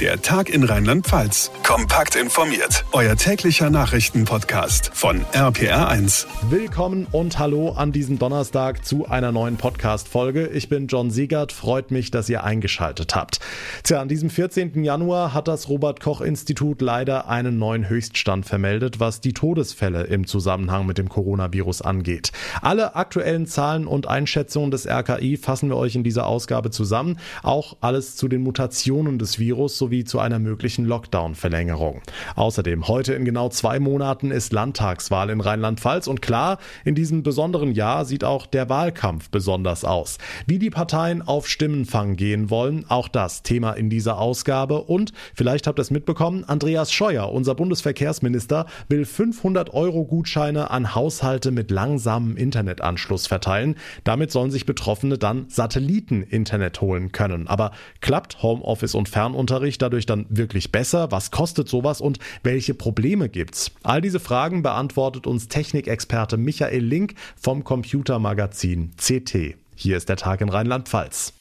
Der Tag in Rheinland-Pfalz. Kompakt informiert. Euer täglicher Nachrichtenpodcast von RPR1. Willkommen und hallo an diesem Donnerstag zu einer neuen Podcast-Folge. Ich bin John Siegert. Freut mich, dass ihr eingeschaltet habt. Tja, an diesem 14. Januar hat das Robert-Koch-Institut leider einen neuen Höchststand vermeldet, was die Todesfälle im Zusammenhang mit dem Coronavirus angeht. Alle aktuellen Zahlen und Einschätzungen des RKI fassen wir euch in dieser Ausgabe zusammen. Auch alles zu den Mutationen des Virus sowie zu einer möglichen Lockdown-Verlängerung. Außerdem, heute in genau zwei Monaten ist Landtagswahl in Rheinland-Pfalz und klar, in diesem besonderen Jahr sieht auch der Wahlkampf besonders aus. Wie die Parteien auf Stimmenfang gehen wollen, auch das Thema in dieser Ausgabe und vielleicht habt ihr es mitbekommen, Andreas Scheuer, unser Bundesverkehrsminister, will 500 Euro Gutscheine an Haushalte mit langsamem Internetanschluss verteilen. Damit sollen sich Betroffene dann Satelliten-Internet holen können. Aber klappt Homeoffice und Fernunterricht ich dadurch dann wirklich besser? Was kostet sowas und welche Probleme gibt's? All diese Fragen beantwortet uns Technikexperte Michael Link vom Computermagazin CT. Hier ist der Tag in Rheinland-Pfalz.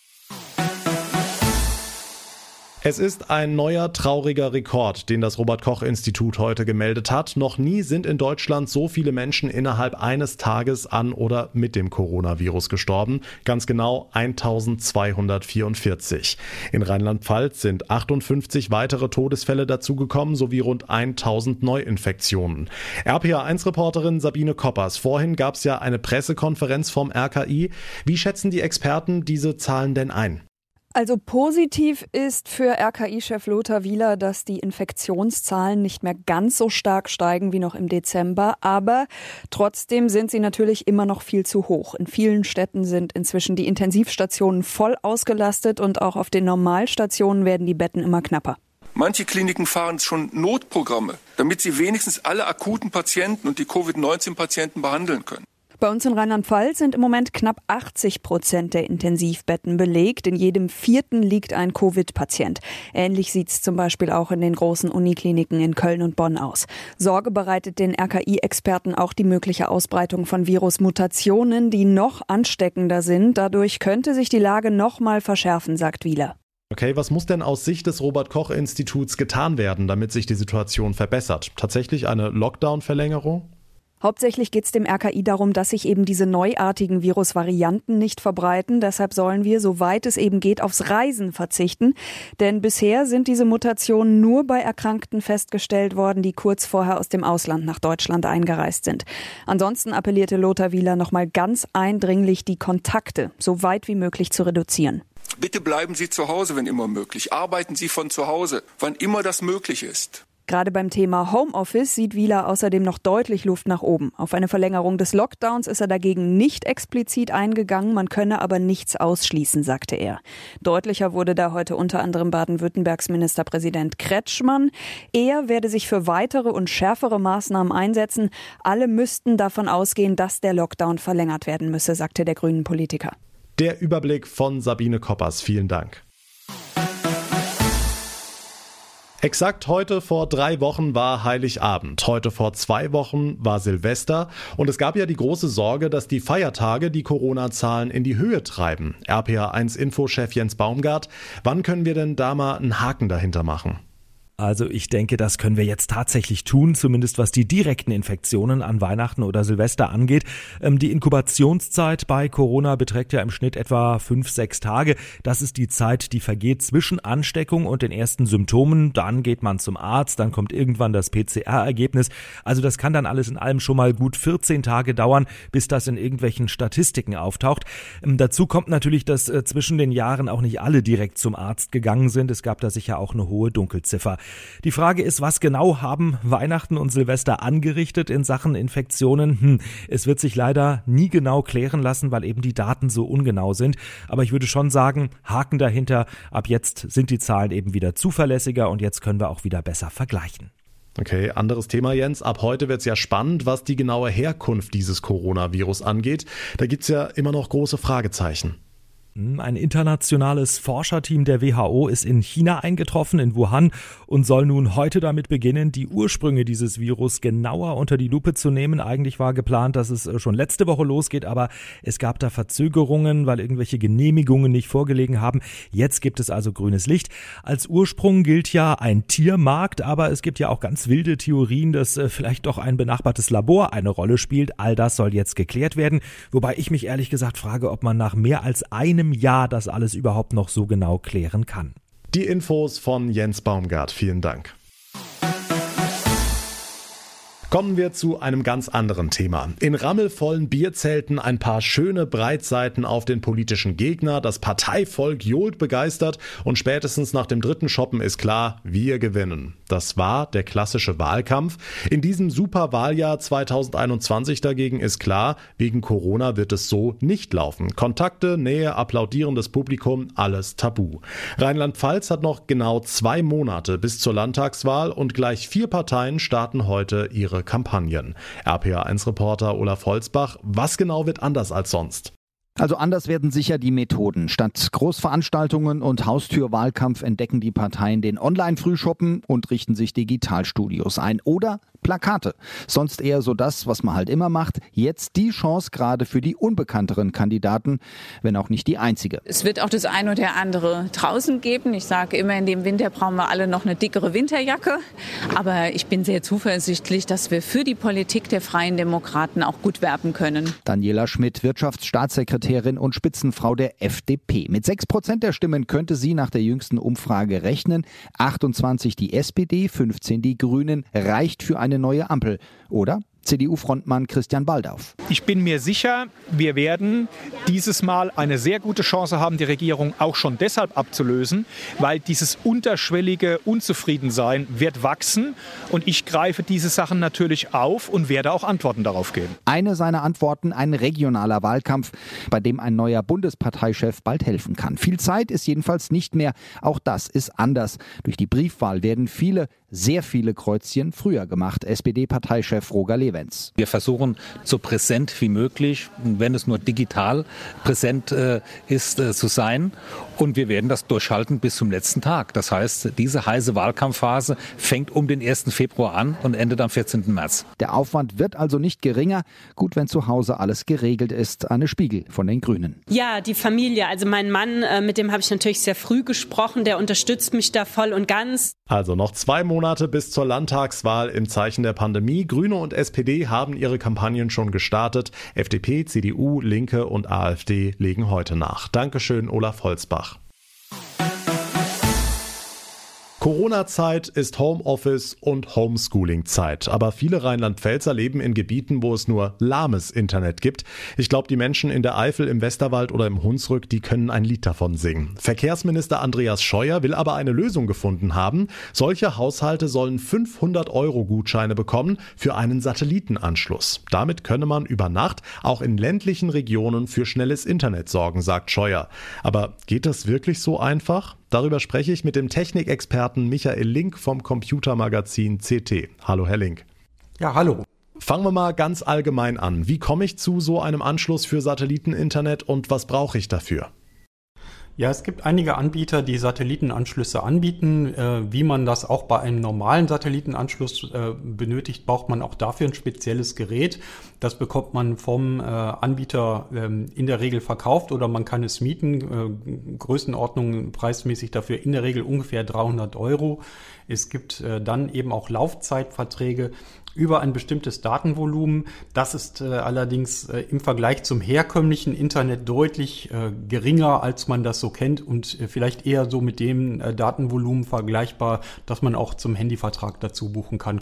Es ist ein neuer trauriger Rekord, den das Robert Koch Institut heute gemeldet hat. Noch nie sind in Deutschland so viele Menschen innerhalb eines Tages an oder mit dem Coronavirus gestorben. Ganz genau 1244. In Rheinland-Pfalz sind 58 weitere Todesfälle dazugekommen sowie rund 1000 Neuinfektionen. RPA1-Reporterin Sabine Koppers. Vorhin gab es ja eine Pressekonferenz vom RKI. Wie schätzen die Experten diese Zahlen denn ein? Also positiv ist für RKI-Chef Lothar Wieler, dass die Infektionszahlen nicht mehr ganz so stark steigen wie noch im Dezember, aber trotzdem sind sie natürlich immer noch viel zu hoch. In vielen Städten sind inzwischen die Intensivstationen voll ausgelastet und auch auf den Normalstationen werden die Betten immer knapper. Manche Kliniken fahren schon Notprogramme, damit sie wenigstens alle akuten Patienten und die Covid-19-Patienten behandeln können. Bei uns in Rheinland-Pfalz sind im Moment knapp 80 Prozent der Intensivbetten belegt. In jedem vierten liegt ein Covid-Patient. Ähnlich sieht es zum Beispiel auch in den großen Unikliniken in Köln und Bonn aus. Sorge bereitet den RKI-Experten auch die mögliche Ausbreitung von Virusmutationen, die noch ansteckender sind. Dadurch könnte sich die Lage noch mal verschärfen, sagt Wieler. Okay, was muss denn aus Sicht des Robert Koch Instituts getan werden, damit sich die Situation verbessert? Tatsächlich eine Lockdown-Verlängerung? Hauptsächlich geht es dem RKI darum, dass sich eben diese neuartigen Virusvarianten nicht verbreiten. Deshalb sollen wir, soweit es eben geht, aufs Reisen verzichten. Denn bisher sind diese Mutationen nur bei Erkrankten festgestellt worden, die kurz vorher aus dem Ausland nach Deutschland eingereist sind. Ansonsten appellierte Lothar Wieler nochmal ganz eindringlich, die Kontakte so weit wie möglich zu reduzieren. Bitte bleiben Sie zu Hause, wenn immer möglich. Arbeiten Sie von zu Hause, wann immer das möglich ist. Gerade beim Thema Homeoffice sieht Wieler außerdem noch deutlich Luft nach oben. Auf eine Verlängerung des Lockdowns ist er dagegen nicht explizit eingegangen, man könne aber nichts ausschließen, sagte er. Deutlicher wurde da heute unter anderem Baden-Württembergs Ministerpräsident Kretschmann. Er werde sich für weitere und schärfere Maßnahmen einsetzen. Alle müssten davon ausgehen, dass der Lockdown verlängert werden müsse, sagte der grünen Politiker. Der Überblick von Sabine Koppers. Vielen Dank. Exakt heute vor drei Wochen war Heiligabend. Heute vor zwei Wochen war Silvester. Und es gab ja die große Sorge, dass die Feiertage die Corona-Zahlen in die Höhe treiben. RPA1-Infochef Jens Baumgart. Wann können wir denn da mal einen Haken dahinter machen? Also ich denke, das können wir jetzt tatsächlich tun, zumindest was die direkten Infektionen an Weihnachten oder Silvester angeht. Ähm, die Inkubationszeit bei Corona beträgt ja im Schnitt etwa fünf, sechs Tage. Das ist die Zeit, die vergeht zwischen Ansteckung und den ersten Symptomen. Dann geht man zum Arzt, dann kommt irgendwann das PCR-Ergebnis. Also das kann dann alles in allem schon mal gut 14 Tage dauern, bis das in irgendwelchen Statistiken auftaucht. Ähm, dazu kommt natürlich, dass äh, zwischen den Jahren auch nicht alle direkt zum Arzt gegangen sind. Es gab da sicher auch eine hohe Dunkelziffer. Die Frage ist, was genau haben Weihnachten und Silvester angerichtet in Sachen Infektionen? Hm, es wird sich leider nie genau klären lassen, weil eben die Daten so ungenau sind. Aber ich würde schon sagen, Haken dahinter. Ab jetzt sind die Zahlen eben wieder zuverlässiger und jetzt können wir auch wieder besser vergleichen. Okay, anderes Thema, Jens. Ab heute wird es ja spannend, was die genaue Herkunft dieses Coronavirus angeht. Da gibt es ja immer noch große Fragezeichen. Hm, ein internationales Forscherteam der WHO ist in China eingetroffen, in Wuhan, und soll nun heute damit beginnen, die Ursprünge dieses Virus genauer unter die Lupe zu nehmen. Eigentlich war geplant, dass es äh, schon letzte Woche losgeht, aber es gab da Verzögerungen, weil irgendwelche Genehmigungen nicht vorgelegen haben. Jetzt gibt es also grünes Licht. Als Ursprung gilt ja ein Tiermarkt, aber es gibt ja auch ganz wilde Theorien, dass äh, vielleicht doch ein benachbartes Labor eine Rolle spielt. All das soll jetzt geklärt werden, wobei ich mich ehrlich gesagt frage, ob man nach mehr als einem einem Jahr das alles überhaupt noch so genau klären kann. Die Infos von Jens Baumgart. Vielen Dank. Kommen wir zu einem ganz anderen Thema. In rammelvollen Bierzelten ein paar schöne Breitseiten auf den politischen Gegner, das Parteivolk johlt begeistert und spätestens nach dem dritten Shoppen ist klar, wir gewinnen. Das war der klassische Wahlkampf. In diesem Superwahljahr 2021 dagegen ist klar, wegen Corona wird es so nicht laufen. Kontakte, Nähe, applaudierendes Publikum, alles tabu. Rheinland-Pfalz hat noch genau zwei Monate bis zur Landtagswahl und gleich vier Parteien starten heute ihre Kampagnen. RPA1-Reporter Olaf Holzbach, was genau wird anders als sonst? Also anders werden sicher die Methoden. Statt Großveranstaltungen und Haustürwahlkampf entdecken die Parteien den Online-Frühshoppen und richten sich Digitalstudios ein. Oder Plakate. Sonst eher so das, was man halt immer macht. Jetzt die Chance gerade für die unbekannteren Kandidaten, wenn auch nicht die einzige. Es wird auch das eine oder andere draußen geben. Ich sage immer, in dem Winter brauchen wir alle noch eine dickere Winterjacke. Aber ich bin sehr zuversichtlich, dass wir für die Politik der Freien Demokraten auch gut werben können. Daniela Schmidt, Wirtschaftsstaatssekretärin und Spitzenfrau der FDP. Mit sechs Prozent der Stimmen könnte sie nach der jüngsten Umfrage rechnen. 28 die SPD, 15 die Grünen. Reicht für eine eine neue Ampel. Oder CDU-Frontmann Christian Baldauf. Ich bin mir sicher, wir werden dieses Mal eine sehr gute Chance haben, die Regierung auch schon deshalb abzulösen, weil dieses unterschwellige Unzufriedensein wird wachsen und ich greife diese Sachen natürlich auf und werde auch Antworten darauf geben. Eine seiner Antworten ein regionaler Wahlkampf, bei dem ein neuer Bundesparteichef bald helfen kann. Viel Zeit ist jedenfalls nicht mehr. Auch das ist anders. Durch die Briefwahl werden viele, sehr viele Kreuzchen früher gemacht. SPD-Parteichef Roger Lewe. Events. Wir versuchen so präsent wie möglich, wenn es nur digital präsent äh, ist, äh, zu sein. Und wir werden das durchhalten bis zum letzten Tag. Das heißt, diese heiße Wahlkampfphase fängt um den 1. Februar an und endet am 14. März. Der Aufwand wird also nicht geringer. Gut, wenn zu Hause alles geregelt ist. Anne Spiegel von den Grünen. Ja, die Familie. Also mein Mann, äh, mit dem habe ich natürlich sehr früh gesprochen. Der unterstützt mich da voll und ganz. Also noch zwei Monate bis zur Landtagswahl im Zeichen der Pandemie. Grüne und SPD haben ihre Kampagnen schon gestartet. FDP, CDU, Linke und AfD legen heute nach. Dankeschön, Olaf Holzbach. Corona-Zeit ist Homeoffice und Homeschooling-Zeit. Aber viele Rheinland-Pfälzer leben in Gebieten, wo es nur lahmes Internet gibt. Ich glaube, die Menschen in der Eifel, im Westerwald oder im Hunsrück, die können ein Lied davon singen. Verkehrsminister Andreas Scheuer will aber eine Lösung gefunden haben. Solche Haushalte sollen 500 Euro Gutscheine bekommen für einen Satellitenanschluss. Damit könne man über Nacht auch in ländlichen Regionen für schnelles Internet sorgen, sagt Scheuer. Aber geht das wirklich so einfach? Darüber spreche ich mit dem Technikexperten Michael Link vom Computermagazin CT. Hallo, Herr Link. Ja, hallo. Fangen wir mal ganz allgemein an. Wie komme ich zu so einem Anschluss für Satelliteninternet und was brauche ich dafür? Ja, es gibt einige Anbieter, die Satellitenanschlüsse anbieten. Äh, wie man das auch bei einem normalen Satellitenanschluss äh, benötigt, braucht man auch dafür ein spezielles Gerät. Das bekommt man vom äh, Anbieter ähm, in der Regel verkauft oder man kann es mieten. Äh, Größenordnung preismäßig dafür in der Regel ungefähr 300 Euro. Es gibt äh, dann eben auch Laufzeitverträge über ein bestimmtes Datenvolumen. Das ist äh, allerdings äh, im Vergleich zum herkömmlichen Internet deutlich äh, geringer, als man das so kennt und äh, vielleicht eher so mit dem äh, Datenvolumen vergleichbar, dass man auch zum Handyvertrag dazu buchen kann.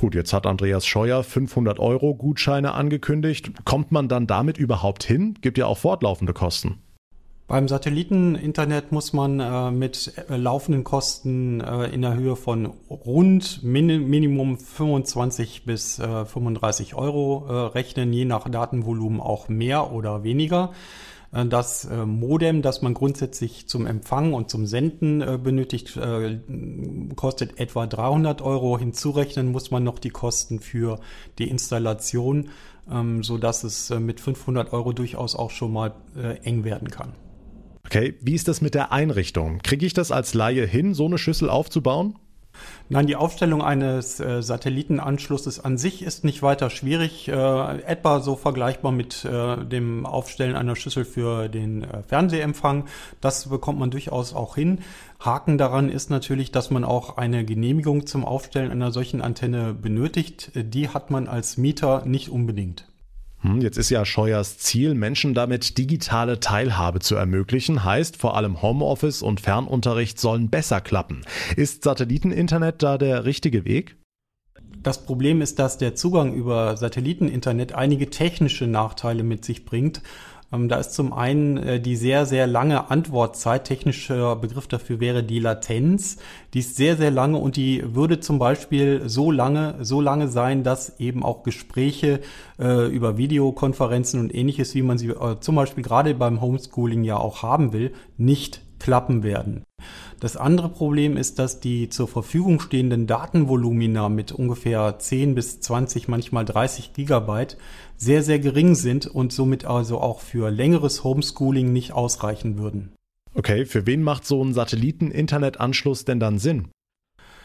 Gut, jetzt hat Andreas Scheuer 500 Euro Gutscheine angekündigt. Kommt man dann damit überhaupt hin? Gibt ja auch fortlaufende Kosten. Beim Satelliteninternet muss man äh, mit äh, laufenden Kosten äh, in der Höhe von rund min Minimum 25 bis 35 äh, Euro äh, rechnen, je nach Datenvolumen auch mehr oder weniger. Das Modem, das man grundsätzlich zum Empfang und zum Senden benötigt, kostet etwa 300 Euro. Hinzurechnen muss man noch die Kosten für die Installation, ähm, so dass es mit 500 Euro durchaus auch schon mal eng werden kann. Okay, wie ist das mit der Einrichtung? Kriege ich das als Laie hin, so eine Schüssel aufzubauen? Nein, die Aufstellung eines äh, Satellitenanschlusses an sich ist nicht weiter schwierig, äh, etwa so vergleichbar mit äh, dem Aufstellen einer Schüssel für den äh, Fernsehempfang. Das bekommt man durchaus auch hin. Haken daran ist natürlich, dass man auch eine Genehmigung zum Aufstellen einer solchen Antenne benötigt. Die hat man als Mieter nicht unbedingt. Hm, jetzt ist ja Scheuers Ziel, Menschen damit digitale Teilhabe zu ermöglichen, heißt vor allem Homeoffice und Fernunterricht sollen besser klappen. Ist Satelliteninternet da der richtige Weg? Das Problem ist, dass der Zugang über Satelliteninternet einige technische Nachteile mit sich bringt da ist zum einen äh, die sehr, sehr lange Antwortzeit. Technischer Begriff dafür wäre die Latenz. Die ist sehr, sehr lange und die würde zum Beispiel so lange, so lange sein, dass eben auch Gespräche äh, über Videokonferenzen und ähnliches, wie man sie äh, zum Beispiel gerade beim Homeschooling ja auch haben will, nicht klappen werden. Das andere Problem ist, dass die zur Verfügung stehenden Datenvolumina mit ungefähr 10 bis 20, manchmal 30 Gigabyte sehr, sehr gering sind und somit also auch für längeres Homeschooling nicht ausreichen würden. Okay, für wen macht so ein Satelliten-Internetanschluss denn dann Sinn?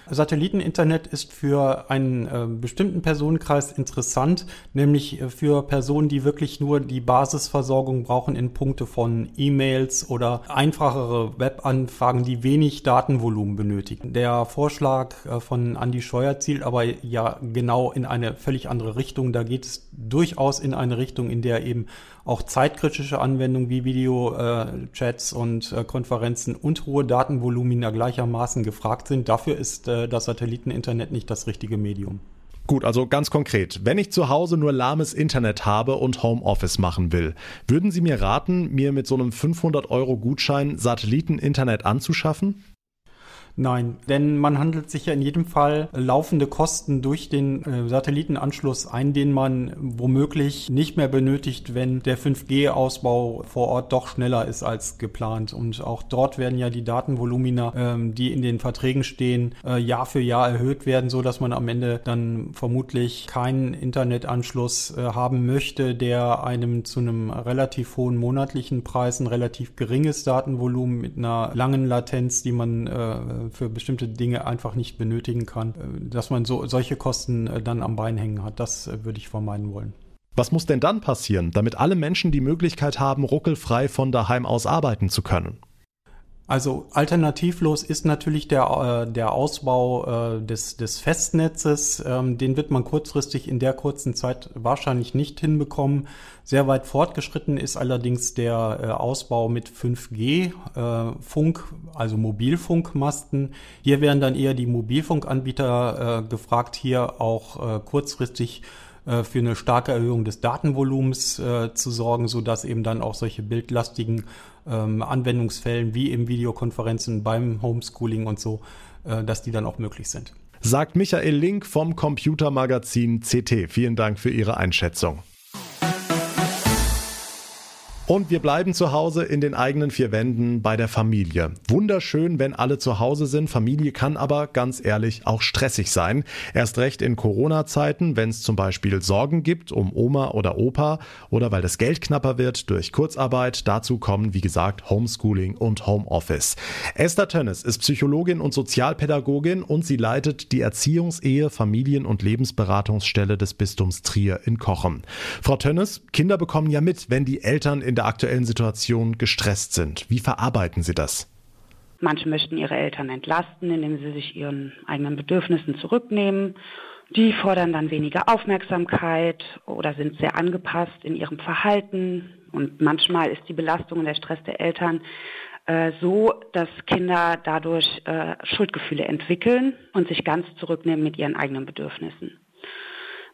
Satelliteninternet ist für einen äh, bestimmten Personenkreis interessant, nämlich äh, für Personen, die wirklich nur die Basisversorgung brauchen in Punkte von E-Mails oder einfachere Webanfragen, die wenig Datenvolumen benötigen. Der Vorschlag äh, von Andy Scheuer zielt aber ja genau in eine völlig andere Richtung. Da geht es durchaus in eine Richtung, in der eben auch zeitkritische Anwendungen wie Video-Chats äh, und äh, Konferenzen und hohe Datenvolumina gleichermaßen gefragt sind. Dafür ist äh, das Satelliteninternet nicht das richtige Medium. Gut, also ganz konkret, wenn ich zu Hause nur lahmes Internet habe und Homeoffice machen will, würden Sie mir raten, mir mit so einem 500 Euro Gutschein Satelliteninternet anzuschaffen? Nein, denn man handelt sich ja in jedem Fall laufende Kosten durch den äh, Satellitenanschluss ein, den man womöglich nicht mehr benötigt, wenn der 5G-Ausbau vor Ort doch schneller ist als geplant. Und auch dort werden ja die Datenvolumina, ähm, die in den Verträgen stehen, äh, Jahr für Jahr erhöht werden, so dass man am Ende dann vermutlich keinen Internetanschluss äh, haben möchte, der einem zu einem relativ hohen monatlichen Preis ein relativ geringes Datenvolumen mit einer langen Latenz, die man für bestimmte Dinge einfach nicht benötigen kann, äh, dass man so solche Kosten äh, dann am Bein hängen hat. Das äh, würde ich vermeiden wollen. Was muss denn dann passieren, damit alle Menschen die Möglichkeit haben, ruckelfrei von daheim aus arbeiten zu können? Also alternativlos ist natürlich der, äh, der Ausbau äh, des, des Festnetzes. Ähm, den wird man kurzfristig in der kurzen Zeit wahrscheinlich nicht hinbekommen. Sehr weit fortgeschritten ist allerdings der äh, Ausbau mit 5G äh, Funk, also Mobilfunkmasten. Hier werden dann eher die Mobilfunkanbieter äh, gefragt, hier auch äh, kurzfristig äh, für eine starke Erhöhung des Datenvolumens äh, zu sorgen, so dass eben dann auch solche bildlastigen ähm, Anwendungsfällen wie eben Videokonferenzen beim Homeschooling und so, äh, dass die dann auch möglich sind. Sagt Michael Link vom Computermagazin CT. Vielen Dank für Ihre Einschätzung. Und wir bleiben zu Hause in den eigenen vier Wänden bei der Familie. Wunderschön, wenn alle zu Hause sind. Familie kann aber ganz ehrlich auch stressig sein. Erst recht in Corona-Zeiten, wenn es zum Beispiel Sorgen gibt um Oma oder Opa oder weil das Geld knapper wird durch Kurzarbeit. Dazu kommen, wie gesagt, Homeschooling und Homeoffice. Esther Tönnes ist Psychologin und Sozialpädagogin und sie leitet die Erziehungsehe, Familien- und Lebensberatungsstelle des Bistums Trier in Kochen. Frau Tönnes, Kinder bekommen ja mit, wenn die Eltern in der aktuellen Situation gestresst sind. Wie verarbeiten Sie das? Manche möchten ihre Eltern entlasten, indem sie sich ihren eigenen Bedürfnissen zurücknehmen. Die fordern dann weniger Aufmerksamkeit oder sind sehr angepasst in ihrem Verhalten. Und manchmal ist die Belastung und der Stress der Eltern äh, so, dass Kinder dadurch äh, Schuldgefühle entwickeln und sich ganz zurücknehmen mit ihren eigenen Bedürfnissen.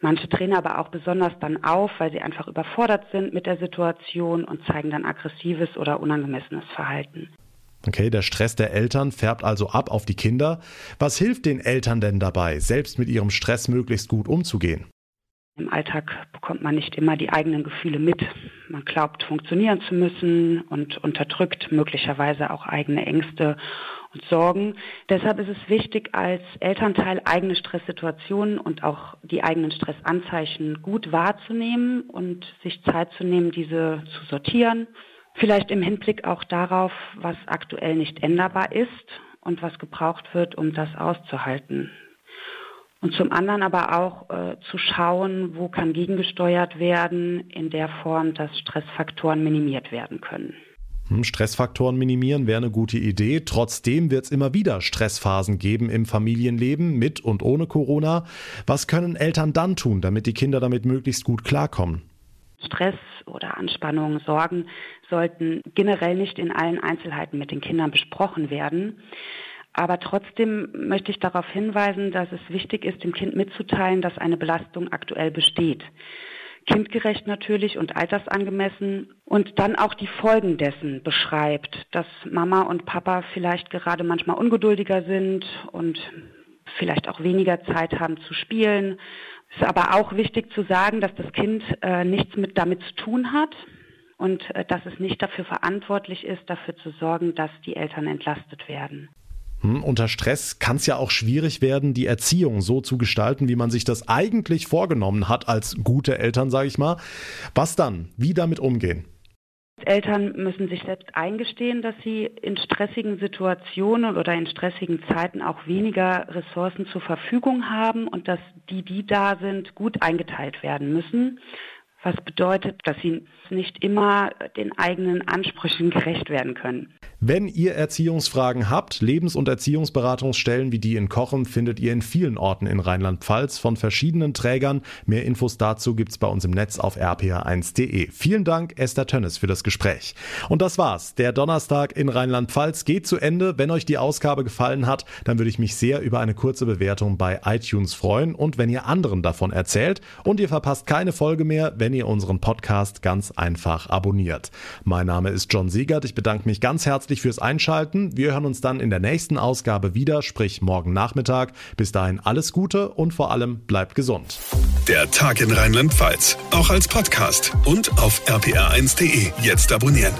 Manche drehen aber auch besonders dann auf, weil sie einfach überfordert sind mit der Situation und zeigen dann aggressives oder unangemessenes Verhalten. Okay, der Stress der Eltern färbt also ab auf die Kinder. Was hilft den Eltern denn dabei, selbst mit ihrem Stress möglichst gut umzugehen? Im Alltag bekommt man nicht immer die eigenen Gefühle mit. Man glaubt, funktionieren zu müssen und unterdrückt möglicherweise auch eigene Ängste und Sorgen. Deshalb ist es wichtig, als Elternteil eigene Stresssituationen und auch die eigenen Stressanzeichen gut wahrzunehmen und sich Zeit zu nehmen, diese zu sortieren Vielleicht im Hinblick auch darauf, was aktuell nicht änderbar ist und was gebraucht wird, um das auszuhalten. Und zum anderen aber auch äh, zu schauen, wo kann gegengesteuert werden, in der Form, dass Stressfaktoren minimiert werden können. Hm, Stressfaktoren minimieren wäre eine gute Idee. Trotzdem wird es immer wieder Stressphasen geben im Familienleben mit und ohne Corona. Was können Eltern dann tun, damit die Kinder damit möglichst gut klarkommen? Stress oder Anspannung, Sorgen sollten generell nicht in allen Einzelheiten mit den Kindern besprochen werden. Aber trotzdem möchte ich darauf hinweisen, dass es wichtig ist, dem Kind mitzuteilen, dass eine Belastung aktuell besteht kindgerecht natürlich und altersangemessen und dann auch die Folgen dessen beschreibt, dass Mama und Papa vielleicht gerade manchmal ungeduldiger sind und vielleicht auch weniger Zeit haben zu spielen. Es ist aber auch wichtig zu sagen, dass das Kind äh, nichts mit damit zu tun hat und äh, dass es nicht dafür verantwortlich ist, dafür zu sorgen, dass die Eltern entlastet werden. Hm, unter Stress kann es ja auch schwierig werden, die Erziehung so zu gestalten, wie man sich das eigentlich vorgenommen hat als gute Eltern, sage ich mal. Was dann? Wie damit umgehen? Eltern müssen sich selbst eingestehen, dass sie in stressigen Situationen oder in stressigen Zeiten auch weniger Ressourcen zur Verfügung haben und dass die, die da sind, gut eingeteilt werden müssen was bedeutet, dass sie nicht immer den eigenen Ansprüchen gerecht werden können. Wenn ihr Erziehungsfragen habt, Lebens- und Erziehungsberatungsstellen wie die in Kochen findet ihr in vielen Orten in Rheinland-Pfalz von verschiedenen Trägern. Mehr Infos dazu gibt's bei uns im Netz auf rpr1.de. Vielen Dank, Esther Tönnes, für das Gespräch. Und das war's. Der Donnerstag in Rheinland-Pfalz geht zu Ende. Wenn euch die Ausgabe gefallen hat, dann würde ich mich sehr über eine kurze Bewertung bei iTunes freuen und wenn ihr anderen davon erzählt und ihr verpasst keine Folge mehr, wenn ihr unseren Podcast ganz einfach abonniert. Mein Name ist John Siegert. Ich bedanke mich ganz herzlich fürs Einschalten. Wir hören uns dann in der nächsten Ausgabe wieder, sprich morgen Nachmittag. Bis dahin alles Gute und vor allem bleibt gesund. Der Tag in Rheinland-Pfalz, auch als Podcast und auf rpr1.de. Jetzt abonnieren.